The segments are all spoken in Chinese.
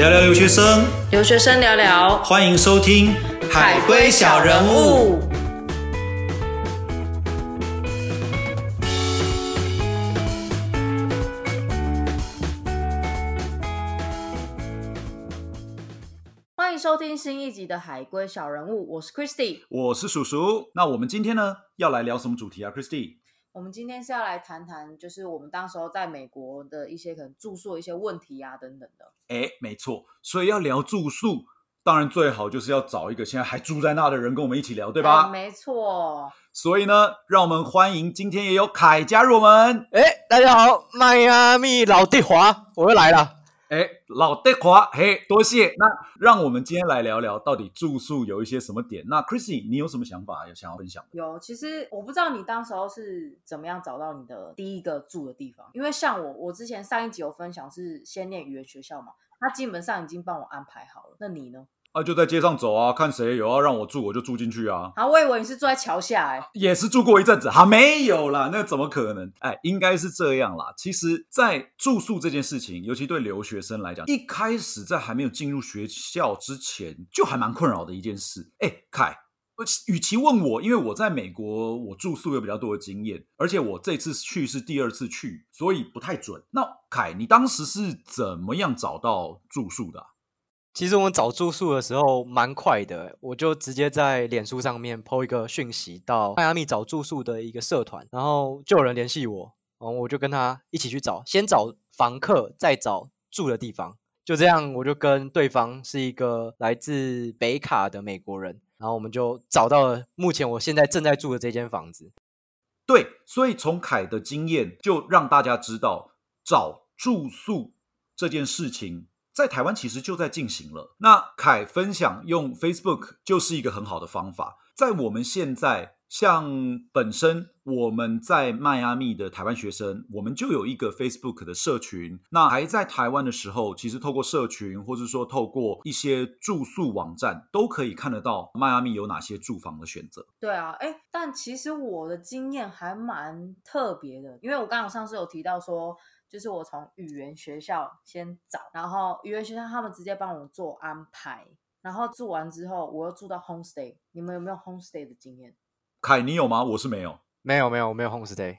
聊聊留学生，留学生聊聊欢迎收听《海归小人物》。。欢迎收听新一集的《海归小人物》，我是 Christy。我是叔叔。那我们今天呢，要来聊什么主题啊？Christy，我们今天是要来谈谈，就是我们当时候在美国的一些可能住宿的一些问题啊等等的。哎，没错，所以要聊住宿，当然最好就是要找一个现在还住在那的人跟我们一起聊，对吧？哎没错。所以呢，让我们欢迎今天也有凯加入我们。哎，大家好，迈阿密老地华，我又来了。哎，老德华，嘿，多谢。那让我们今天来聊聊，到底住宿有一些什么点？那 Chrissy，你有什么想法有想要分享？有，其实我不知道你当时候是怎么样找到你的第一个住的地方，因为像我，我之前上一集有分享是先念语言学校嘛，他基本上已经帮我安排好了。那你呢？啊，就在街上走啊，看谁有要让我住，我就住进去啊。啊，我以为你是住在桥下哎、也是住过一阵子，哈，没有啦，那怎么可能？哎，应该是这样啦。其实，在住宿这件事情，尤其对留学生来讲，一开始在还没有进入学校之前，就还蛮困扰的一件事。哎，凯，呃与其问我，因为我在美国，我住宿有比较多的经验，而且我这次去是第二次去，所以不太准。那凯，你当时是怎么样找到住宿的啊、其实我们找住宿的时候蛮快的，我就直接在脸书上面 PO 一个讯息到迈阿密找住宿的一个社团，然后就有人联系我，然后我就跟他一起去找，先找房客，再找住的地方。就这样，我就跟对方是一个来自北卡的美国人，然后我们就找到了目前我现在正在住的这间房子。对，所以从凯的经验，就让大家知道找住宿这件事情，在台湾其实就在进行了。那凯分享用 Facebook 就是一个很好的方法。在我们现在，像本身我们在迈阿密的台湾学生，我们就有一个 Facebook 的社群。那还在台湾的时候，其实透过社群，或者说透过一些住宿网站，都可以看得到迈阿密有哪些住房的选择。对啊，哎，但其实我的经验还蛮特别的，因为我刚刚上次有提到说，就是我从语言学校先找，然后语言学校他们直接帮我做安排，然后住完之后，我又住到 homestay。你们有没有 homestay 的经验？凯，你有吗？我是没有。没有没有没有 homestay，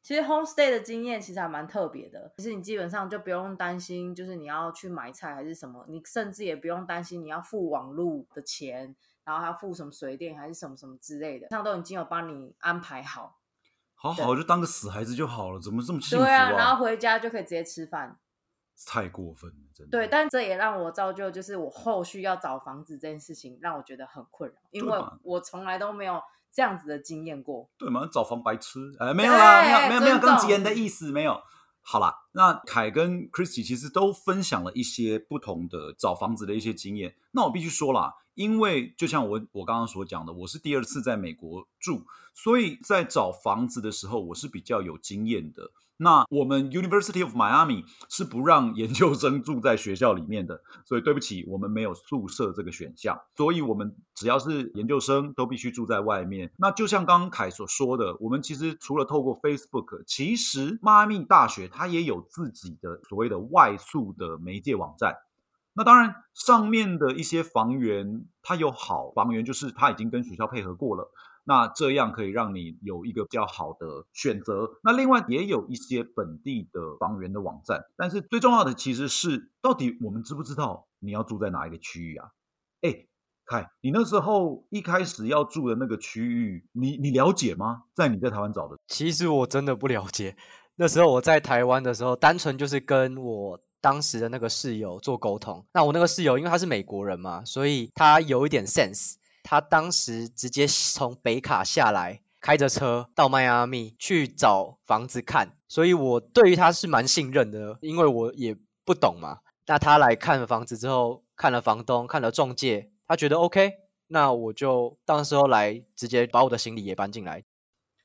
其实 homestay 的经验其实还蛮特别的，其实你基本上就不用担心，就是你要去买菜还是什么，你甚至也不用担心你要付网路的钱，然后还要付什么水电还是什么什么之类的，上都已经有帮你安排好。好好就当个死孩子就好了，怎么这么幸福对啊，然后回家就可以直接吃饭。太过分了，真的。对，但这也让我造就，就是我后续要找房子这件事情，让我觉得很困扰，因为我从来都没有这样子的经验过。对嘛，找房白痴，哎，没有啦，没有，没有，没有更急人的意思，没有。好啦，那凯跟 Christy 其实都分享了一些不同的找房子的一些经验。那我必须说啦，因为就像我我刚刚所讲的，我是第二次在美国住，所以在找房子的时候，我是比较有经验的。那我们 University of Miami 是不让研究生住在学校里面的，所以对不起，我们没有宿舍这个选项，所以我们只要是研究生都必须住在外面。那就像刚刚凯所说的，我们其实除了透过 Facebook，其实迈阿密大学它也有自己的所谓的外宿的媒介网站。那当然，上面的一些房源，它有好房源，就是它已经跟学校配合过了。那这样可以让你有一个比较好的选择。那另外也有一些本地的房源的网站，但是最重要的其实是，到底我们知不知道你要住在哪一个区域啊？哎，凯，你那时候一开始要住的那个区域，你你了解吗？在你在台湾找的，其实我真的不了解。那时候我在台湾的时候，单纯就是跟我当时的那个室友做沟通。那我那个室友因为他是美国人嘛，所以他有一点 sense。他当时直接从北卡下来，开着车到迈阿密去找房子看，所以我对于他是蛮信任的，因为我也不懂嘛。那他来看了房子之后，看了房东，看了中介，他觉得 OK，那我就当时候来直接把我的行李也搬进来。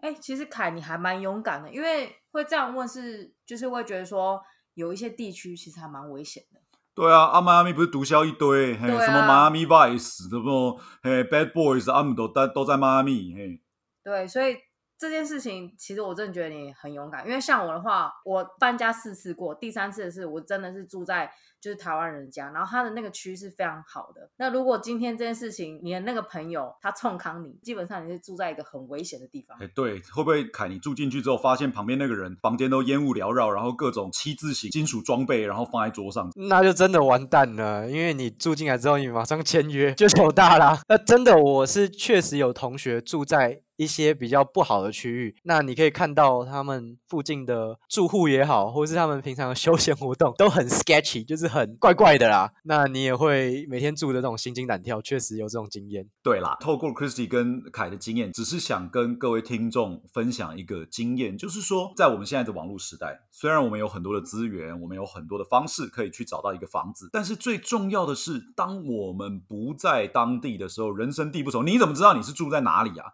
哎、其实凯你还蛮勇敢的，因为会这样问是，就是会觉得说有一些地区其实还蛮危险的。对啊，阿，迈阿密不是毒枭一堆，嘿，对啊什么迈阿密 Vice，什么嘿 Bad Boys，啊，他们都都都在迈阿密，嘿，对，所以这件事情，其实我真的觉得你很勇敢，因为像我的话，我搬家四次过，第三次是我真的是住在就是台湾人家，然后他的那个区是非常好的。那如果今天这件事情，你的那个朋友他冲康你，基本上你是住在一个很危险的地方。哎，对，会不会凯你住进去之后，发现旁边那个人房间都烟雾缭绕，然后各种七字形金属装备，然后放在桌上，那就真的完蛋了，因为你住进来之后，你马上签约就糗大啦。那真的，我是确实有同学住在。一些比较不好的区域，那你可以看到他们附近的住户也好，或是他们平常的休闲活动都很 sketchy，就是很怪怪的啦。那你也会每天住的这种心惊胆跳，确实有这种经验。对啦，透过 Christy 跟凯的经验，只是想跟各位听众分享一个经验，就是说，在我们现在的网络时代，虽然我们有很多的资源，我们有很多的方式可以去找到一个房子，但是最重要的是，当我们不在当地的时候，人生地不熟，你怎么知道你是住在哪里啊？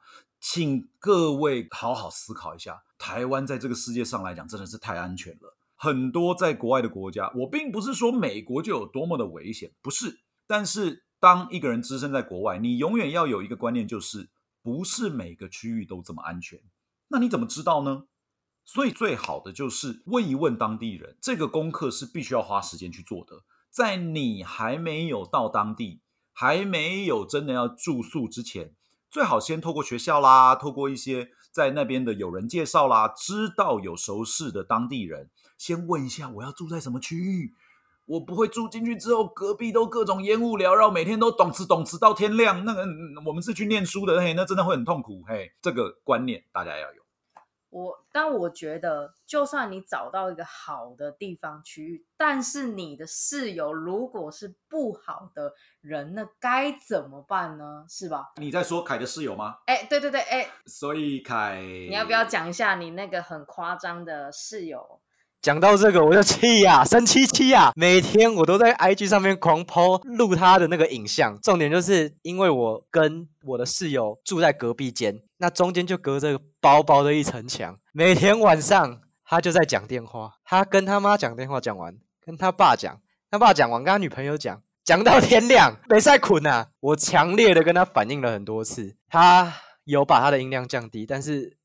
请各位好好思考一下，台湾在这个世界上来讲真的是太安全了。很多在国外的国家，我并不是说美国就有多么的危险，不是。但是当一个人置身在国外，你永远要有一个观念，就是不是每个区域都这么安全。那你怎么知道呢？所以最好的就是问一问当地人，这个功课是必须要花时间去做的。在你还没有到当地，还没有真的要住宿之前。最好先透过学校啦，透过一些在那边的友人介绍啦，知道有熟识的当地人，先问一下我要住在什么区域，我不会住进去之后隔壁都各种烟雾缭绕，每天都懂吃懂吃到天亮。那个我们是去念书的，嘿，那真的会很痛苦，嘿，这个观念大家要有。我，但我觉得，就算你找到一个好的地方区域，但是你的室友如果是不好的人，那该怎么办呢？是吧？你在说凯的室友吗？哎，对对对，哎，所以凯，你要不要讲一下你那个很夸张的室友？讲到这个我就气呀，生气气呀！每天我都在 IG 上面狂 po 录他的那个影像，重点就是因为我跟我的室友住在隔壁间，那中间就隔着薄薄的一层墙。每天晚上他就在讲电话，他跟他妈讲电话讲完，跟他爸讲，他爸讲完跟他女朋友讲，讲到天亮，没再困啊！我强烈的跟他反映了很多次，他有把他的音量降低，但是。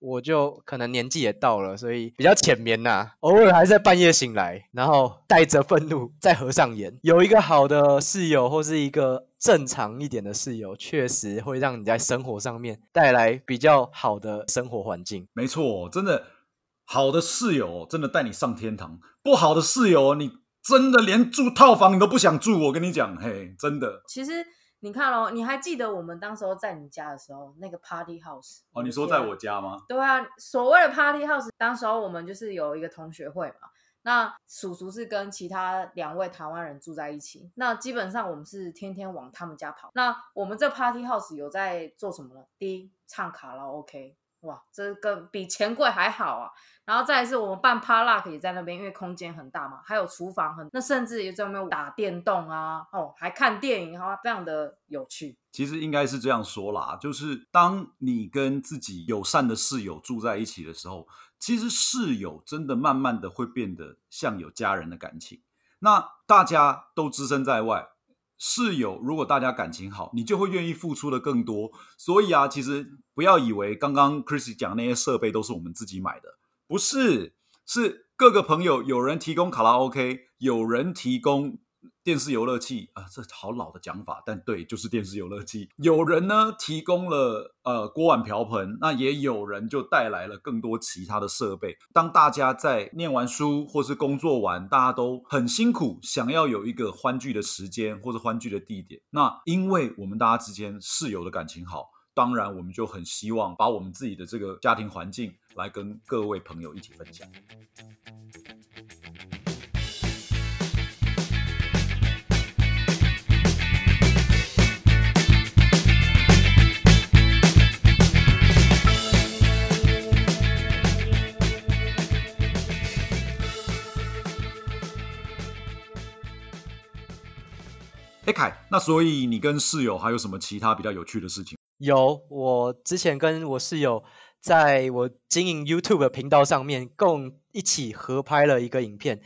我就可能年纪也到了，所以比较浅眠呐，偶尔还在半夜醒来，然后带着愤怒再合上眼。有一个好的室友或是一个正常一点的室友，确实会让你在生活上面带来比较好的生活环境。没错，真的好的室友真的带你上天堂，不好的室友你真的连住套房你都不想住。我跟你讲，嘿，真的。其实。你看哦，你还记得我们当时候在你家的时候，那个 party house 哦？你说在我家吗？对啊，所谓的 party house，当时候我们就是有一个同学会嘛。那叔叔是跟其他两位台湾人住在一起，那基本上我们是天天往他们家跑。那我们这 party house 有在做什么呢？第一，唱卡拉 OK。哇，这个比钱柜还好啊！然后再是我们办 park 也在那边，因为空间很大嘛，还有厨房很，那甚至也在那边打电动啊，哦，还看电影啊，非常的有趣。其实应该是这样说啦，就是当你跟自己友善的室友住在一起的时候，其实室友真的慢慢的会变得像有家人的感情。那大家都置身在外。室友，如果大家感情好，你就会愿意付出的更多。所以啊，其实不要以为刚刚 Chris 讲那些设备都是我们自己买的，不是，是各个朋友有人提供卡拉 OK，有人提供。电视游乐器啊，这好老的讲法，但对，就是电视游乐器。有人呢提供了呃锅碗瓢盆，那也有人就带来了更多其他的设备。当大家在念完书或是工作完，大家都很辛苦，想要有一个欢聚的时间或者欢聚的地点。那因为我们大家之间室友的感情好，当然我们就很希望把我们自己的这个家庭环境来跟各位朋友一起分享。凯，那所以你跟室友还有什么其他比较有趣的事情？有，我之前跟我室友在我经营 YouTube 的频道上面共一起合拍了一个影片，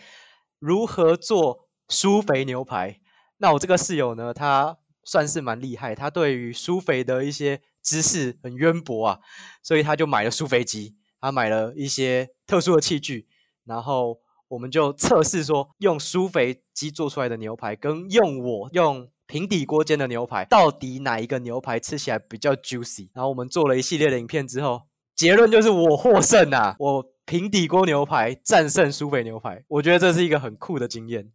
如何做酥肥牛排。那我这个室友呢，他算是蛮厉害，他对于酥肥的一些知识很渊博啊，所以他就买了苏肥机，他买了一些特殊的器具，然后我们就测试说，用苏肥鸡做出来的牛排跟用我用平底锅煎的牛排，到底哪一个牛排吃起来比较 juicy？然后我们做了一系列的影片之后，结论就是我获胜啊！我平底锅牛排战胜苏肥牛排，我觉得这是一个很酷的经验。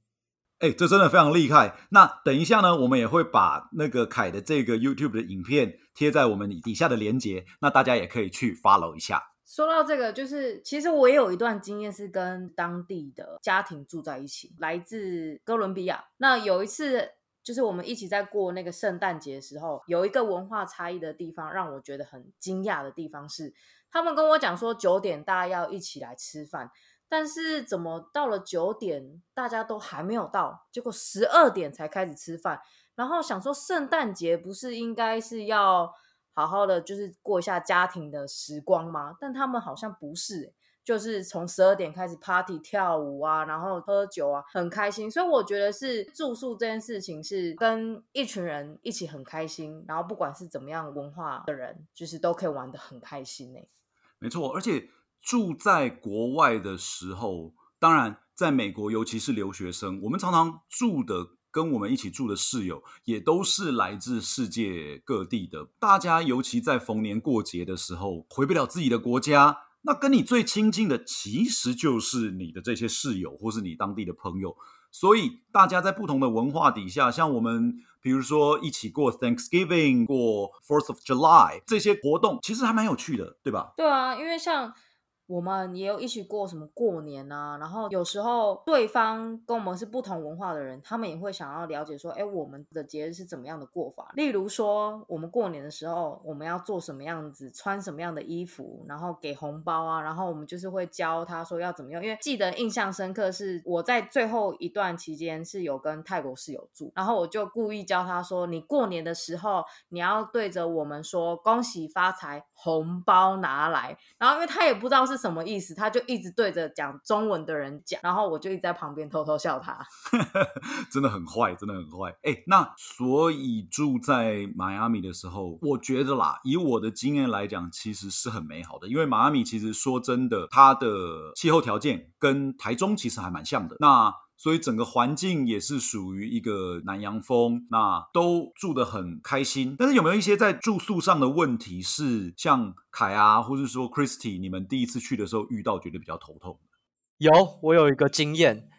哎，这真的非常厉害。那等一下呢，我们也会把那个凯的这个 YouTube 的影片贴在我们底下的链接，那大家也可以去 follow 一下。说到这个，就是其实我也有一段经验是跟当地的家庭住在一起，来自哥伦比亚。那有一次，就是我们一起在过那个圣诞节的时候，有一个文化差异的地方，让我觉得很惊讶的地方是，他们跟我讲说九点大家要一起来吃饭。但是怎么到了九点，大家都还没有到，结果十二点才开始吃饭。然后想说，圣诞节不是应该是要好好的，就是过一下家庭的时光吗？但他们好像不是，就是从十二点开始 party 跳舞啊，然后喝酒啊，很开心。所以我觉得是住宿这件事情是跟一群人一起很开心，然后不管是怎么样文化的人，就是都可以玩的很开心呢。没错，而且。住在国外的时候，当然在美国，尤其是留学生，我们常常住的跟我们一起住的室友，也都是来自世界各地的。大家尤其在逢年过节的时候，回不了自己的国家，那跟你最亲近的，其实就是你的这些室友，或是你当地的朋友。所以大家在不同的文化底下，像我们，比如说一起过 Thanksgiving，过 Fourth of July 这些活动，其实还蛮有趣的，对吧？对啊，因为像。我们也有一起过什么过年啊，然后有时候对方跟我们是不同文化的人，他们也会想要了解说，哎，我们的节日是怎么样的过法？例如说，我们过年的时候，我们要做什么样子，穿什么样的衣服，然后给红包啊，然后我们就是会教他说要怎么用。因为记得印象深刻是我在最后一段期间是有跟泰国室友住，然后我就故意教他说，你过年的时候你要对着我们说恭喜发财，红包拿来。然后因为他也不知道是。什么意思？他就一直对着讲中文的人讲，然后我就一直在旁边偷偷笑他，真的很坏，真的很坏。哎，那所以住在迈阿密的时候，我觉得啦，以我的经验来讲，其实是很美好的。因为迈阿密其实说真的，它的气候条件跟台中其实还蛮像的。那所以整个环境也是属于一个南洋风，那都住得很开心。但是有没有一些在住宿上的问题是像凯啊，或者说 Christy，你们第一次去的时候遇到觉得比较头痛？有，我有一个经验。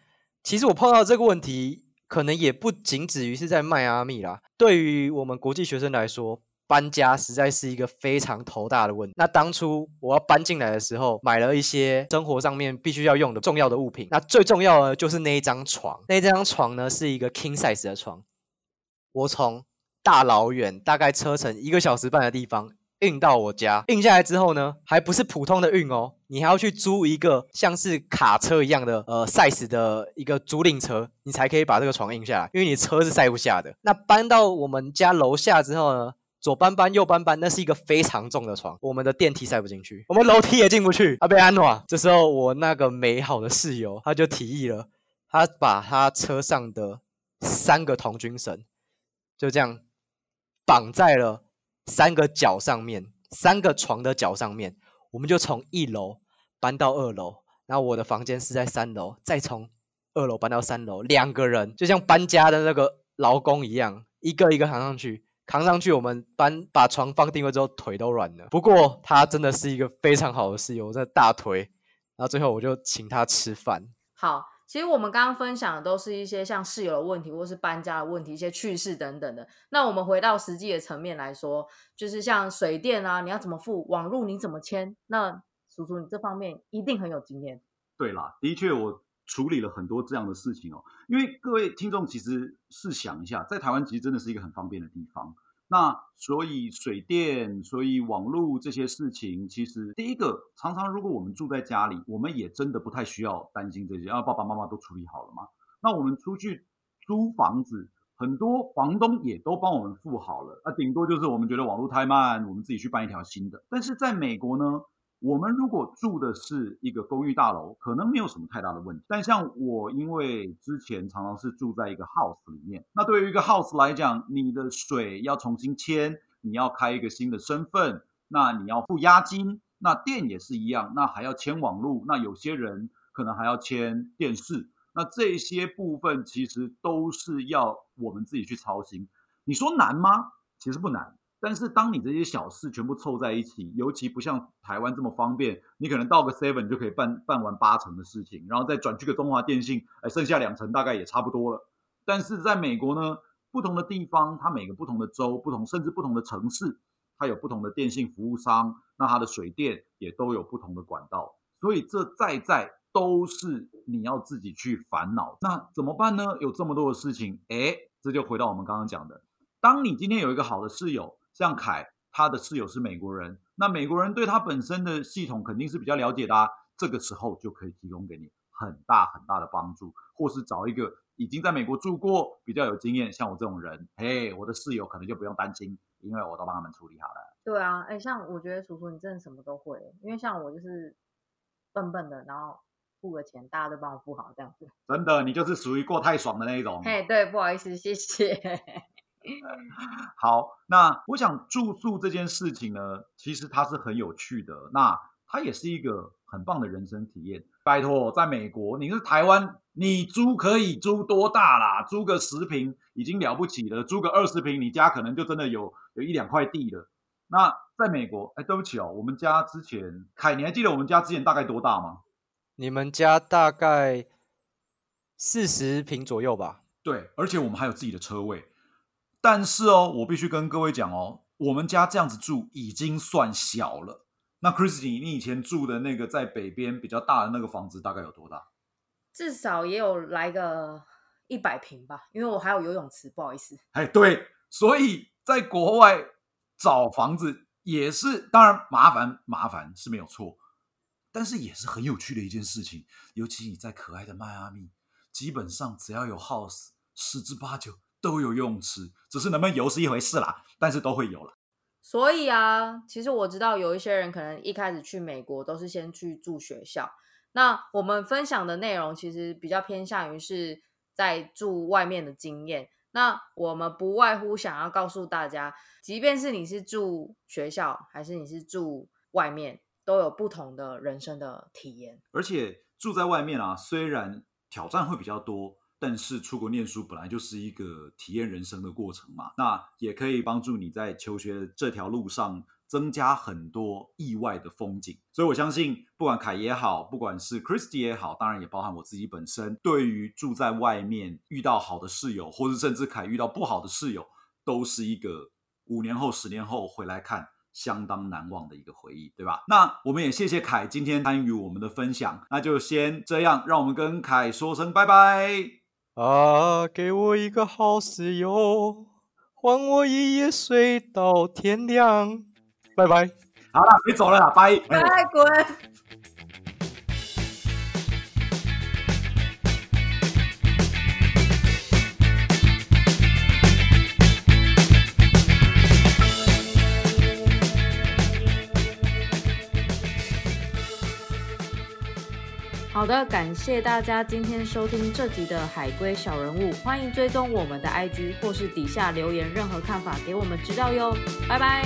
其实我碰到这个问题，可能也不仅止于是在迈阿密啦。对于我们国际学生来说。搬家实在是一个非常头大的问题。那当初我要搬进来的时候，买了一些生活上面必须要用的重要的物品。那最重要的就是那一张床。那张床呢是一个 king size 的床。我从大老远，大概车程一个小时半的地方运到我家，运下来之后呢，还不是普通的运哦，你还要去租一个像是卡车一样的呃 size 的一个租赁车，你才可以把这个床运下来，因为你车是塞不下的。那搬到我们家楼下之后呢？左搬搬，右搬搬，那是一个非常重的床，我们的电梯塞不进去，我们楼梯也进不去。阿贝安诺，这时候我那个美好的室友他就提议了，他把他车上的三个童军绳就这样绑在了三个脚上面，三个床的脚上面，我们就从一楼搬到二楼，然后我的房间是在三楼，再从二楼搬到三楼，两个人就像搬家的那个劳工一样，一个一个扛上去。扛上去，我们搬把床放定位之后，腿都软了。不过他真的是一个非常好的室友，我在大腿。然后最后我就请他吃饭。好，其实我们刚刚分享的都是一些像室友的问题，或是搬家的问题，一些趣事等等的。那我们回到实际的层面来说，就是像水电啊，你要怎么付？网路你怎么签？那叔叔，你这方面一定很有经验。对啦，的确我。处理了很多这样的事情哦，因为各位听众其实试想一下，在台湾其实真的是一个很方便的地方。那所以水电、所以网络这些事情，其实第一个常常如果我们住在家里，我们也真的不太需要担心这些，啊，爸爸妈妈都处理好了嘛。那我们出去租房子，很多房东也都帮我们付好了，那，顶多就是我们觉得网络太慢，我们自己去办一条新的。但是在美国呢？我们如果住的是一个公寓大楼，可能没有什么太大的问题。但像我，因为之前常常是住在一个 house 里面，那对于一个 house 来讲，你的水要重新迁，你要开一个新的身份，那你要付押金，那电也是一样，那还要签网路，那有些人可能还要签电视，那这些部分其实都是要我们自己去操心。你说难吗？其实不难。但是当你这些小事全部凑在一起，尤其不像台湾这么方便，你可能到个 Seven 就可以办办完八成的事情，然后再转去个中华电信，哎，剩下两成大概也差不多了。但是在美国呢，不同的地方，它每个不同的州、不同甚至不同的城市，它有不同的电信服务商，那它的水电也都有不同的管道，所以这在在都是你要自己去烦恼。那怎么办呢？有这么多的事情，哎，这就回到我们刚刚讲的，当你今天有一个好的室友。像凯，他的室友是美国人，那美国人对他本身的系统肯定是比较了解的，啊，这个时候就可以提供给你很大很大的帮助，或是找一个已经在美国住过、比较有经验，像我这种人，嘿，我的室友可能就不用担心，因为我都帮他们处理好了。对啊，哎，像我觉得叔叔你真的什么都会，因为像我就是笨笨的，然后付个钱，大家都帮我付好这样子。真的，你就是属于过太爽的那一种。嘿，对，不好意思，谢谢。好，那我想住宿这件事情呢，其实它是很有趣的，那它也是一个很棒的人生体验。拜托，在美国，你是台湾，你租可以租多大啦？租个十平已经了不起了，租个二十平，你家可能就真的有有一两块地了。那在美国，哎，对不起哦，我们家之前，凯，你还记得我们家之前大概多大吗？你们家大概四十平左右吧？对，而且我们还有自己的车位。但是哦，我必须跟各位讲哦，我们家这样子住已经算小了。那 Christy，你以前住的那个在北边比较大的那个房子大概有多大？至少也有来个一百平吧，因为我还有游泳池，不好意思。哎，对，所以在国外找房子也是，当然麻烦麻烦是没有错，但是也是很有趣的一件事情。尤其你在可爱的迈阿密，基本上只要有 house，十之八九。都有游泳池，只是能不能游是一回事啦，但是都会游了。所以啊，其实我知道有一些人可能一开始去美国都是先去住学校。那我们分享的内容其实比较偏向于是在住外面的经验。那我们不外乎想要告诉大家，即便是你是住学校，还是你是住外面，都有不同的人生的体验。而且住在外面啊，虽然挑战会比较多。但是出国念书本来就是一个体验人生的过程嘛，那也可以帮助你在求学这条路上增加很多意外的风景。所以我相信，不管凯也好，不管是 Christy 也好，当然也包含我自己本身，对于住在外面遇到好的室友，或者甚至凯遇到不好的室友，都是一个五年后、十年后回来看相当难忘的一个回忆，对吧？那我们也谢谢凯今天参与我们的分享，那就先这样，让我们跟凯说声拜拜。啊，给我一个好室友，换我一夜睡到天亮。拜拜。好了，你走了，拜。拜，滚。好的，感谢大家今天收听这集的海龟小人物，欢迎追踪我们的 IG 或是底下留言任何看法给我们知道哟，拜拜。